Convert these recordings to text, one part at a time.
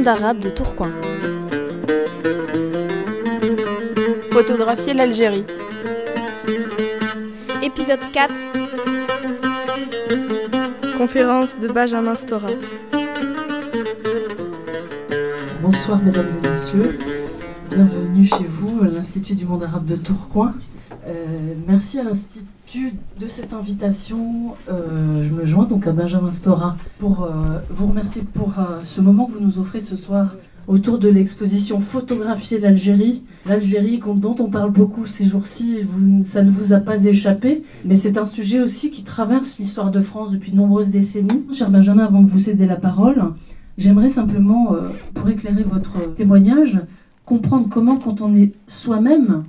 monde arabe de Tourcoing. Photographier l'Algérie. Épisode 4. Conférence de Benjamin Stora. Bonsoir mesdames et messieurs, bienvenue chez vous à l'Institut du monde arabe de Tourcoing. Euh, merci à l'Institut de cette invitation. Euh, je me joins donc à Benjamin Stora pour euh, vous remercier pour ce moment que vous nous offrez ce soir autour de l'exposition Photographier l'Algérie. L'Algérie dont on parle beaucoup ces jours-ci, ça ne vous a pas échappé, mais c'est un sujet aussi qui traverse l'histoire de France depuis de nombreuses décennies. Cher Benjamin, avant de vous céder la parole, j'aimerais simplement, pour éclairer votre témoignage, comprendre comment quand on est soi-même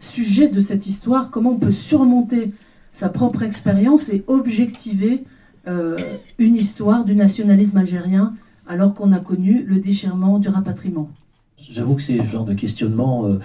sujet de cette histoire, comment on peut surmonter sa propre expérience et objectiver euh, une histoire du nationalisme algérien alors qu'on a connu le déchirement du rapatriement. J'avoue que c'est ce genre de questionnement, euh,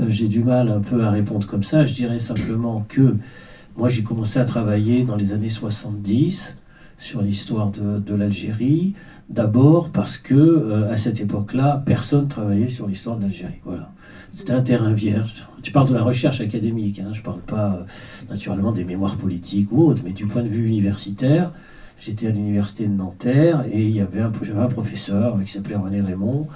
euh, j'ai du mal un peu à répondre comme ça. Je dirais simplement que moi j'ai commencé à travailler dans les années 70 sur l'histoire de, de l'Algérie. D'abord parce que à cette époque-là, personne travaillait sur l'histoire de l'Algérie. Voilà. C'était un terrain vierge. Tu parles de la recherche académique, hein. je ne parle pas euh, naturellement des mémoires politiques ou autres, mais du point de vue universitaire, j'étais à l'université de Nanterre et il y avait un, j'avais un professeur qui s'appelait René Raymond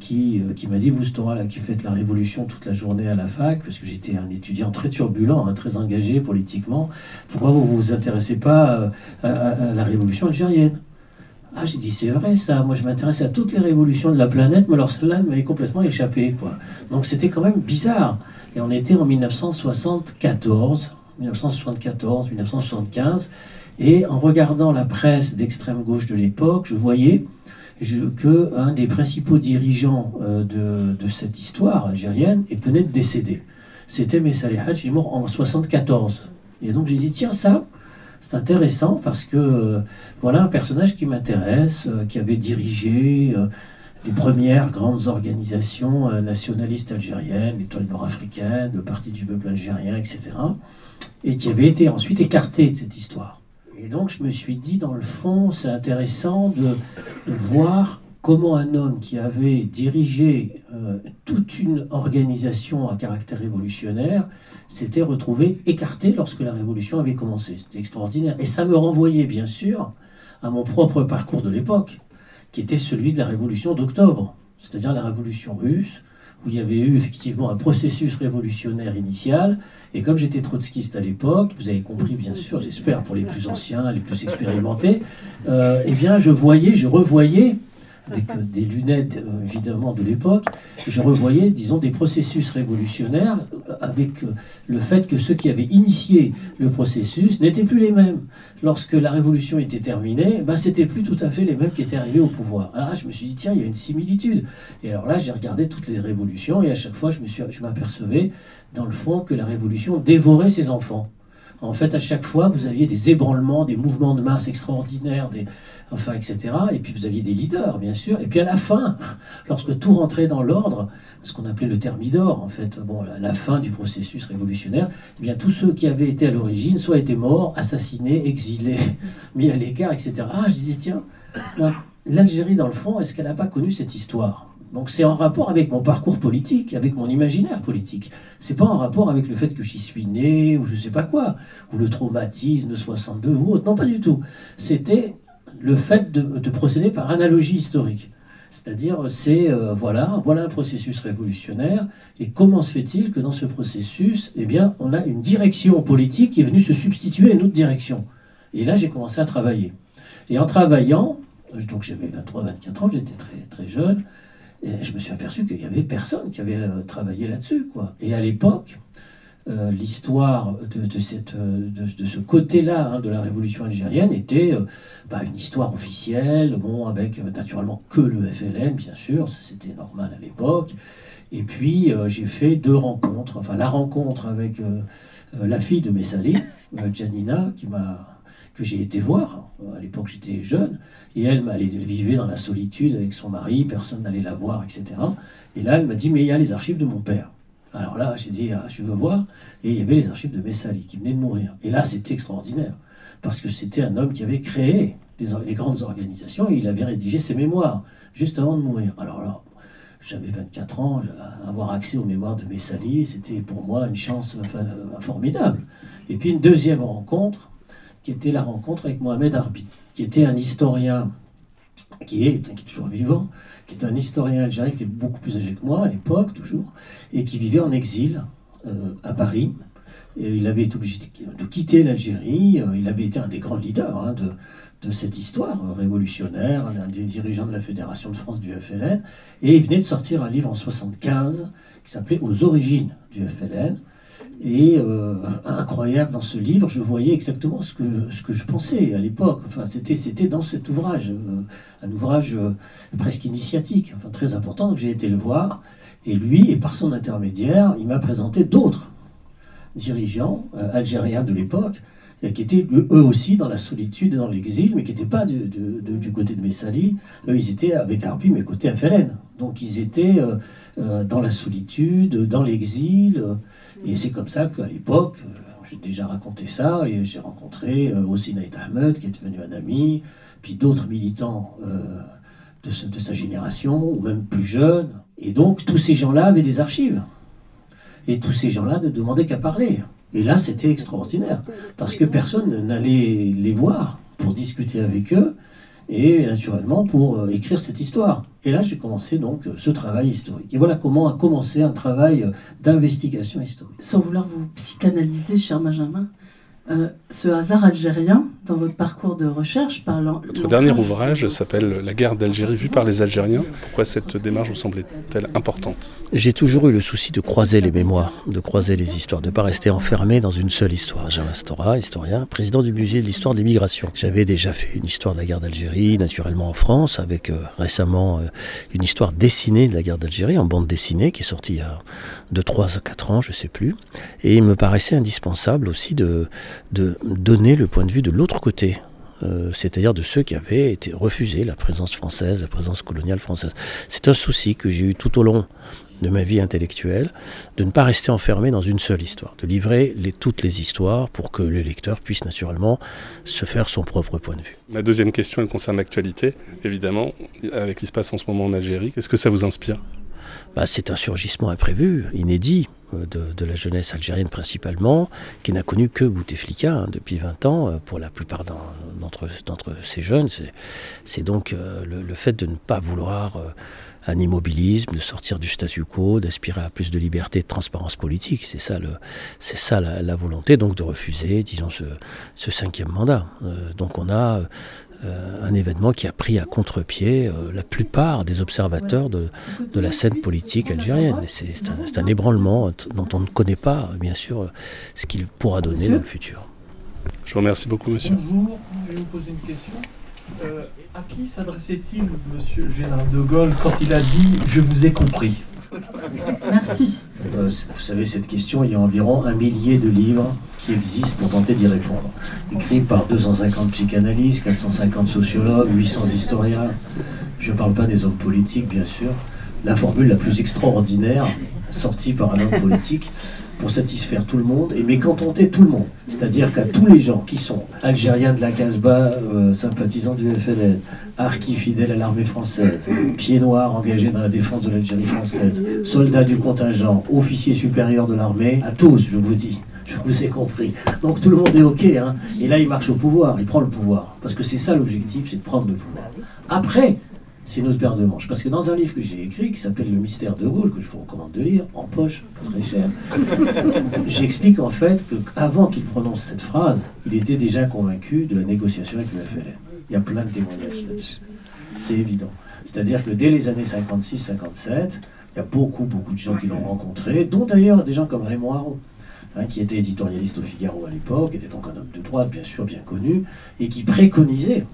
qui, euh, m'a dit Vous, Stora, là, qui faites la révolution toute la journée à la fac, parce que j'étais un étudiant très turbulent, hein, très engagé politiquement, pourquoi vous ne vous intéressez pas euh, à la révolution algérienne? Ah, j'ai dit, c'est vrai ça, moi je m'intéresse à toutes les révolutions de la planète, mais alors celle-là m'avait complètement échappé. Quoi. Donc c'était quand même bizarre. Et on était en 1974, 1974, 1975, et en regardant la presse d'extrême gauche de l'époque, je voyais que un des principaux dirigeants euh, de, cette histoire algérienne venait de décéder. C'était Messali Hadj, il est mort en 1974. Et donc j'ai dit, tiens, ça, c'est intéressant parce que euh, voilà un personnage qui m'intéresse, euh, qui avait dirigé euh, les premières grandes organisations nationalistes algériennes, l'étoile nord-africaine, le Parti du peuple algérien, etc. Et qui avait été ensuite écarté de cette histoire. Et donc je me suis dit, dans le fond, c'est intéressant de voir comment un homme qui avait dirigé euh, toute une organisation à caractère révolutionnaire s'était retrouvé écarté lorsque la révolution avait commencé. C'était extraordinaire. Et ça me renvoyait bien sûr à mon propre parcours de l'époque, qui était celui de la révolution d'octobre, c'est-à-dire la révolution russe, où il y avait eu effectivement un processus révolutionnaire initial. Et comme j'étais trotskiste à l'époque, vous avez compris bien sûr, j'espère pour les plus anciens, les plus expérimentés, euh, eh bien je voyais, je revoyais avec euh, des lunettes euh, évidemment de l'époque, je revoyais, disons, des processus révolutionnaires euh, avec le fait que ceux qui avaient initié le processus n'étaient plus les mêmes. Lorsque la révolution était terminée, ben, c'était plus tout à fait les mêmes qui étaient arrivés au pouvoir. Alors là, je me suis dit, tiens, il y a une similitude. Et alors là, j'ai regardé toutes les révolutions et à chaque fois, je m'apercevais, dans le fond, que la révolution dévorait ses enfants. En fait, à chaque fois, vous aviez des ébranlements, des mouvements de masse extraordinaires, enfin, etc. Et puis vous aviez des leaders, bien sûr. Et puis à la fin, lorsque tout rentrait dans l'ordre, ce qu'on appelait le thermidor, en fait, bon, la, fin du processus révolutionnaire, eh bien tous ceux qui avaient été à l'origine, soit étaient morts, assassinés, exilés, mis à l'écart, etc. Ah, je disais, tiens, l'Algérie, dans le fond, est-ce qu'elle n'a pas connu cette histoire? Donc c'est en rapport avec mon parcours politique, avec mon imaginaire politique. C'est pas en rapport avec le fait que j'y suis né ou je sais pas quoi, ou le traumatisme de 62 ou autre. Non, pas du tout. C'était le fait de, procéder par analogie historique. C'est-à-dire, c'est euh, voilà, voilà un processus révolutionnaire, et comment se fait-il que dans ce processus, eh bien, on a une direction politique qui est venue se substituer à une autre direction. Et là, j'ai commencé à travailler. Et en travaillant, donc j'avais 23-24 ans, j'étais très très jeune, et je me suis aperçu qu'il n'y avait personne qui avait euh, travaillé là-dessus. Quoi. Et à l'époque, euh, l'histoire de, cette, de, ce côté-là hein, de la révolution algérienne était euh, bah, une histoire officielle, bon, avec naturellement que le FLN, bien sûr, c'était normal à l'époque. Et puis j'ai fait deux rencontres, enfin la rencontre avec la fille de Messali, Janina, qui m'a que j'ai été voir. À l'époque, j'étais jeune. Et elle, elle vivait dans la solitude avec son mari, personne n'allait la voir, etc. Et là, elle m'a dit, mais il y a les archives de mon père. Alors là, j'ai dit, ah, je veux voir. Et il y avait les archives de Messali qui venaient de mourir. Et là, c'était extraordinaire. Parce que c'était un homme qui avait créé les, grandes organisations, et il avait rédigé ses mémoires juste avant de mourir. Alors là, j'avais 24 ans, avoir accès aux mémoires de Messali, c'était pour moi une chance formidable. Et puis une deuxième rencontre, qui était la rencontre avec Mohamed Arbi, qui était un historien, qui est, qui est toujours vivant, qui est un historien algérien qui était beaucoup plus âgé que moi à l'époque, toujours, et qui vivait en exil euh, à Paris. Il avait été obligé de quitter l'Algérie, euh, il avait été un des grands leaders hein, de, de cette histoire révolutionnaire, l'un des dirigeants de la Fédération de France du FLN, et il venait de sortir un livre en 75 qui s'appelait Aux origines du FLN. Et euh, incroyable dans ce livre, je voyais exactement ce que, ce que je pensais à l'époque. Enfin, c'était, dans cet ouvrage, euh, un ouvrage euh, presque initiatique, enfin, très important. Donc j'ai été le voir, et lui, et par son intermédiaire, il m'a présenté d'autres dirigeants algériens de l'époque qui étaient eux aussi dans la solitude et dans l'exil, mais qui n'étaient pas du, côté de Messali. Eux, ils étaient avec Arpi, mais côté FLN. Donc ils étaient euh, euh, dans la solitude, dans l'exil. et c'est comme ça qu'à l'époque, euh, j'ai déjà raconté ça, et j'ai rencontré aussi Naït Ahmed, qui est devenu un ami, puis d'autres militants de, de sa génération, ou même plus jeunes. Et donc tous ces gens-là avaient des archives. Et tous ces gens-là ne demandaient qu'à parler. Et là, c'était extraordinaire, parce que personne n'allait les voir pour discuter avec eux, et naturellement pour euh, écrire cette histoire. Et là, j'ai commencé donc euh, ce travail historique. Et voilà comment a commencé un travail euh, d'investigation historique. Sans vouloir vous psychanalyser, cher Benjamin, euh, ce hasard algérien dans votre parcours de recherche parlant. Votre dernier ouvrage s'appelle La guerre d'Algérie vue par les Algériens. Pourquoi cette démarche vous semblait-elle importante? J'ai toujours eu le souci de croiser les mémoires, de croiser les histoires, de ne pas rester enfermé dans une seule histoire. Jean Mastora, historien, président du musée de l'histoire des migrations. J'avais déjà fait une histoire de la guerre d'Algérie, naturellement en France, avec euh, récemment euh, une histoire dessinée de la guerre d'Algérie, en bande dessinée, qui est sortie il y a de 3 à 4 ans, je ne sais plus. Et il me paraissait indispensable aussi de de donner le point de vue de l'autre côté, euh, c'est-à-dire de ceux qui avaient été refusés la présence française, la présence coloniale française. C'est un souci que j'ai eu tout au long de ma vie intellectuelle, de ne pas rester enfermé dans une seule histoire, de livrer toutes les histoires pour que le lecteur puisse naturellement se faire son propre point de vue. Ma deuxième question, elle concerne l'actualité, évidemment, avec ce qui se passe en ce moment en Algérie. Qu'est-ce que ça vous inspire? Bah, C'est un surgissement imprévu, inédit, euh, de, la jeunesse algérienne principalement, qui n'a connu que Bouteflika hein, depuis 20 ans, euh, pour la plupart d'entre ces jeunes. C'est donc euh, le, fait de ne pas vouloir un immobilisme, de sortir du statu quo, d'aspirer à plus de liberté de transparence politique. C'est ça la, volonté, donc de refuser, disons, ce, cinquième mandat. donc on a euh, un événement qui a pris à contre-pied euh, la plupart des observateurs de, la scène politique algérienne. C'est un, un, ébranlement dont on ne connaît pas, bien sûr, ce qu'il pourra donner dans le futur. Je vous remercie beaucoup, monsieur. Bonjour, je vais vous poser une question. Euh, à qui s'adressait-il, monsieur le général de Gaulle, quand il a dit Je vous ai compris Merci. vous savez, cette question, il y a environ un millier de livres qui existent pour tenter d'y répondre. Écrits par 250 psychanalystes, 450 sociologues, 800 historiens. Je ne parle pas des hommes politiques, bien sûr. La formule la plus extraordinaire, sortie par un homme politique, pour satisfaire tout le monde et mécontenter tout le monde. C'est-à-dire qu'à tous les gens qui sont algériens de la Casbah, euh, sympathisants du FNL, harkis fidèles à l'armée française, pieds noirs engagés dans la défense de l'Algérie française, soldats du contingent, officiers supérieurs de l'armée, à tous, je vous dis. Je vous ai compris. Donc tout le monde est OK. Hein. Et là, il marche au pouvoir, il prend le pouvoir. Parce que c'est ça l'objectif, c'est de prendre le pouvoir. Après, c'est une autre paire de manches. Parce que dans un livre que j'ai écrit, qui s'appelle Le mystère de Gaulle, que je vous recommande de lire, en poche, pas très cher, j'explique en fait qu'avant qu'il prononce cette phrase, il était déjà convaincu de la négociation avec le FLN. Il y a plein de témoignages là-dessus. C'est évident. C'est-à-dire que dès les années 56-57, il y a beaucoup, beaucoup de gens qui l'ont rencontré, dont d'ailleurs des gens comme Raymond Aron. Hein, qui était éditorialiste au Figaro à l'époque, était donc un homme de droite, bien sûr, bien connu, et qui préconisait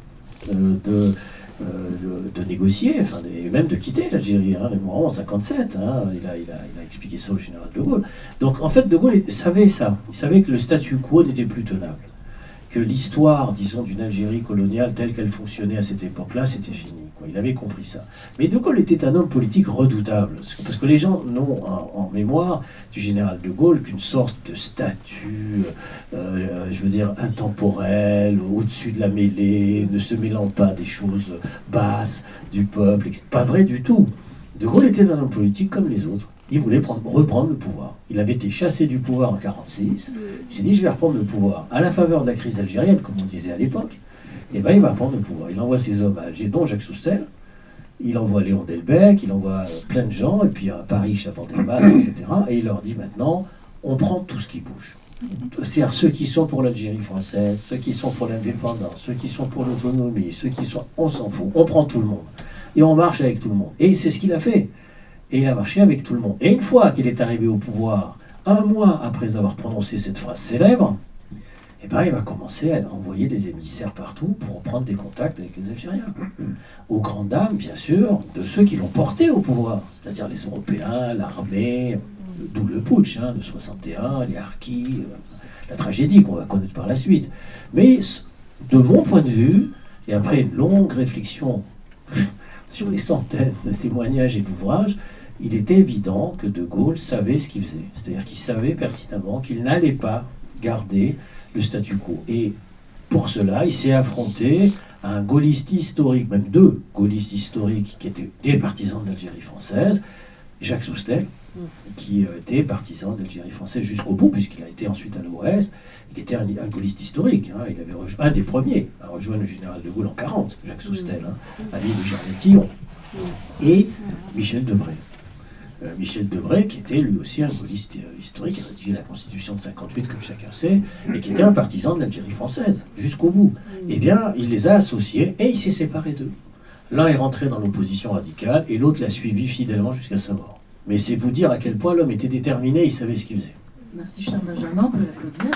euh, de, euh, de, négocier, enfin, et même de quitter l'Algérie. Hein, en 57, hein, il, a, il, a, il, a, expliqué ça au général de Gaulle. Donc en fait, de Gaulle savait ça. Il savait que le statu quo n'était plus tenable. Que l'histoire, disons, d'une Algérie coloniale telle qu'elle fonctionnait à cette époque-là, c'était fini. Il avait compris ça. Mais De Gaulle était un homme politique redoutable, parce que les gens n'ont en, mémoire du général de Gaulle qu'une sorte de statue, euh, je veux dire, intemporelle, au-dessus de la mêlée, ne se mêlant pas des choses basses du peuple. Pas vrai du tout. De Gaulle était un homme politique comme les autres. Il voulait reprendre le pouvoir. Il avait été chassé du pouvoir en 1946. Il s'est dit, je vais reprendre le pouvoir. À la faveur de la crise algérienne, comme on disait à l'époque, eh ben, il va prendre le pouvoir. Il envoie ses hommes à Alger, dont Jacques Soustel. Il envoie Léon Delbecq, il envoie euh, plein de gens, et puis à Paris, Chabandelmas, etc. Et il leur dit maintenant, on prend tout ce qui bouge. C'est-à-dire ceux qui sont pour l'Algérie française, ceux qui sont pour l'indépendance, ceux qui sont pour l'autonomie, ceux qui sont... On s'en fout, on prend tout le monde. Et on marche avec tout le monde. Et c'est ce qu'il a fait. Et il a marché avec tout le monde. Et une fois qu'il est arrivé au pouvoir, un mois après avoir prononcé cette phrase célèbre, eh ben, il va commencer à envoyer des émissaires partout pour reprendre des contacts avec les Algériens. Aux grandes dames, bien sûr, de ceux qui l'ont porté au pouvoir, c'est-à-dire les Européens, l'armée, d'où le putsch hein, de 61, les harkis, euh, la tragédie qu'on va connaître par la suite. Mais de mon point de vue, et après une longue réflexion sur les centaines de témoignages et d'ouvrages, il était évident que De Gaulle savait ce qu'il faisait. C'est-à-dire qu'il savait pertinemment qu'il n'allait pas garder le statu quo. Et pour cela, il s'est affronté à un gaulliste historique, même deux gaullistes historiques qui étaient des partisans de l'Algérie française, Jacques Soustel, qui euh, était partisan d'Algérie française jusqu'au bout, puisqu'il a été ensuite à l'OS, et qui était un, gaulliste historique. Hein. Il avait rejoint, un des premiers à rejoindre le général de Gaulle en 40, Jacques Soustel, hein, ami de Germain et Michel Debré. Euh, Michel Debray, qui était lui aussi un gaulliste historique, qui a rédigé la Constitution de 58, comme chacun sait, et qui était un partisan de l'Algérie française, jusqu'au bout. Eh bien, il les a associés et il s'est séparé d'eux. L'un est rentré dans l'opposition radicale et l'autre l'a suivi fidèlement jusqu'à sa mort. Mais c'est vous dire à quel point l'homme était déterminé, il savait ce qu'il faisait. Merci cher Benjamin, on peut l'applaudir.